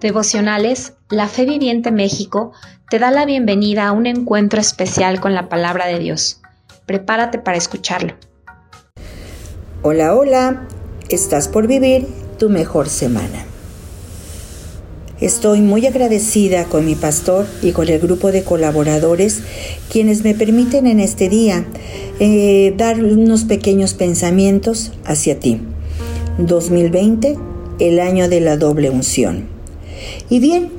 Devocionales, la Fe Viviente México te da la bienvenida a un encuentro especial con la palabra de Dios. Prepárate para escucharlo. Hola, hola, estás por vivir tu mejor semana. Estoy muy agradecida con mi pastor y con el grupo de colaboradores quienes me permiten en este día eh, dar unos pequeños pensamientos hacia ti. 2020, el año de la doble unción. Y bien,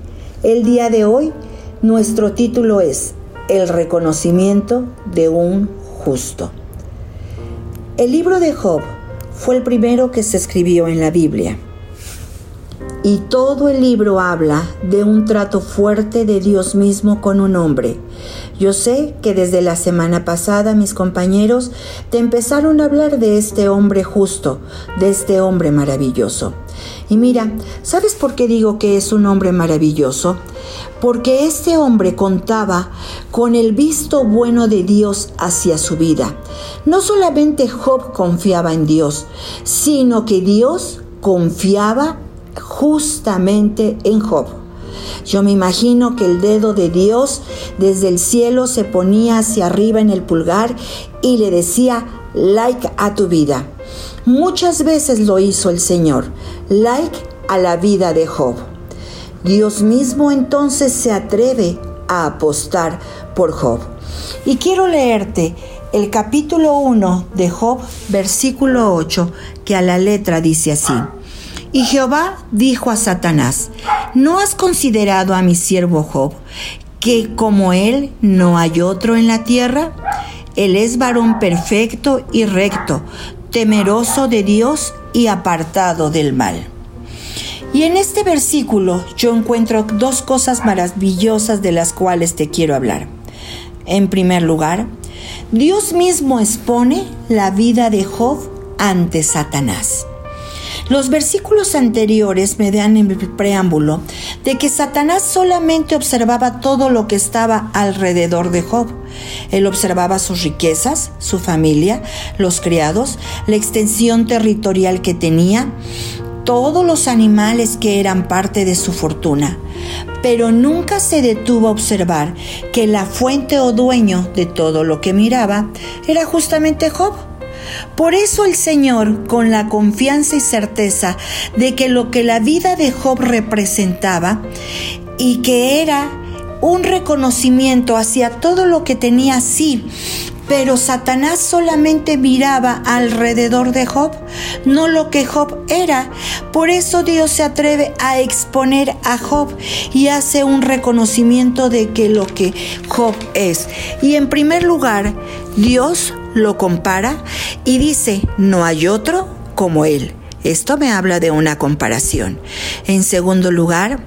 el día de hoy nuestro título es El reconocimiento de un justo. El libro de Job fue el primero que se escribió en la Biblia. Y todo el libro habla de un trato fuerte de Dios mismo con un hombre. Yo sé que desde la semana pasada mis compañeros te empezaron a hablar de este hombre justo, de este hombre maravilloso. Y mira, ¿sabes por qué digo que es un hombre maravilloso? Porque este hombre contaba con el visto bueno de Dios hacia su vida. No solamente Job confiaba en Dios, sino que Dios confiaba justamente en Job. Yo me imagino que el dedo de Dios desde el cielo se ponía hacia arriba en el pulgar y le decía, like a tu vida. Muchas veces lo hizo el Señor, like a la vida de Job. Dios mismo entonces se atreve a apostar por Job. Y quiero leerte el capítulo 1 de Job, versículo 8, que a la letra dice así. Y Jehová dijo a Satanás, ¿no has considerado a mi siervo Job, que como él no hay otro en la tierra? Él es varón perfecto y recto, temeroso de Dios y apartado del mal. Y en este versículo yo encuentro dos cosas maravillosas de las cuales te quiero hablar. En primer lugar, Dios mismo expone la vida de Job ante Satanás. Los versículos anteriores me dan en el preámbulo de que Satanás solamente observaba todo lo que estaba alrededor de Job. Él observaba sus riquezas, su familia, los criados, la extensión territorial que tenía, todos los animales que eran parte de su fortuna, pero nunca se detuvo a observar que la fuente o dueño de todo lo que miraba era justamente Job. Por eso el Señor, con la confianza y certeza de que lo que la vida de Job representaba y que era un reconocimiento hacia todo lo que tenía así, pero Satanás solamente miraba alrededor de Job, no lo que Job era. Por eso Dios se atreve a exponer a Job y hace un reconocimiento de que lo que Job es. Y en primer lugar, Dios lo compara y dice, no hay otro como él. Esto me habla de una comparación. En segundo lugar,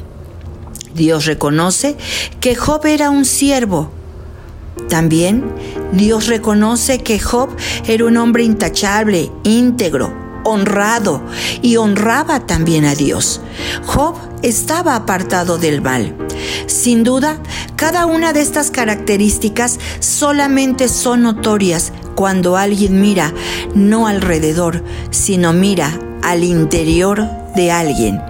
Dios reconoce que Job era un siervo. También Dios reconoce que Job era un hombre intachable, íntegro, honrado y honraba también a Dios. Job estaba apartado del mal. Sin duda, cada una de estas características solamente son notorias cuando alguien mira no alrededor, sino mira al interior de alguien,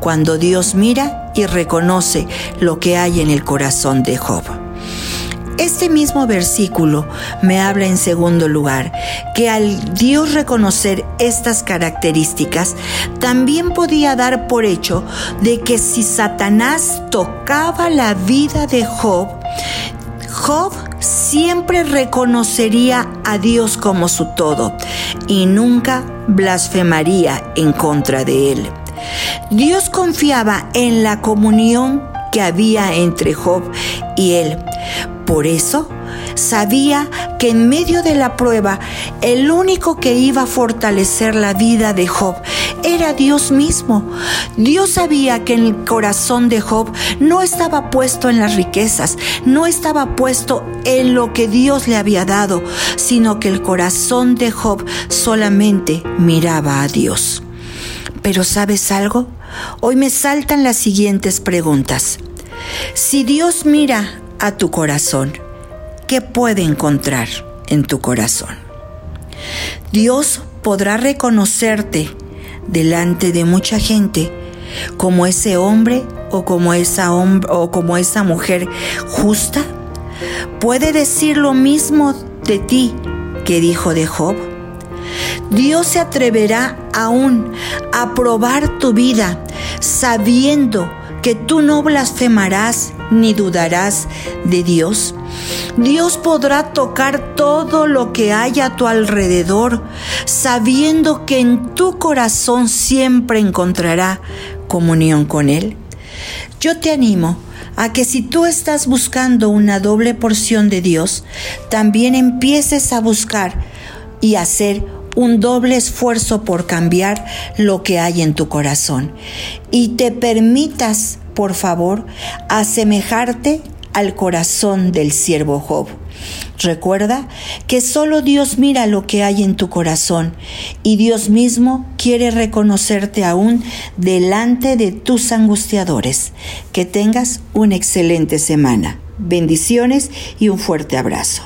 cuando Dios mira y reconoce lo que hay en el corazón de Job. Este mismo versículo me habla en segundo lugar que al Dios reconocer estas características, también podía dar por hecho de que si Satanás tocaba la vida de Job, Job siempre reconocería a Dios como su todo y nunca blasfemaría en contra de él. Dios confiaba en la comunión que había entre Job y él. Por eso sabía que en medio de la prueba el único que iba a fortalecer la vida de Job era Dios mismo. Dios sabía que el corazón de Job no estaba puesto en las riquezas, no estaba puesto en lo que Dios le había dado, sino que el corazón de Job solamente miraba a Dios. Pero ¿sabes algo? Hoy me saltan las siguientes preguntas. Si Dios mira a tu corazón, ¿qué puede encontrar en tu corazón? Dios podrá reconocerte delante de mucha gente como ese hombre o como esa o como esa mujer justa? ¿Puede decir lo mismo de ti que dijo de Job? Dios se atreverá aún a probar tu vida sabiendo que tú no blasfemarás ni dudarás de Dios. Dios podrá tocar todo lo que hay a tu alrededor, sabiendo que en tu corazón siempre encontrará comunión con Él. Yo te animo a que si tú estás buscando una doble porción de Dios, también empieces a buscar y hacer un doble esfuerzo por cambiar lo que hay en tu corazón y te permitas, por favor, asemejarte al corazón del siervo Job. Recuerda que solo Dios mira lo que hay en tu corazón y Dios mismo quiere reconocerte aún delante de tus angustiadores. Que tengas una excelente semana. Bendiciones y un fuerte abrazo.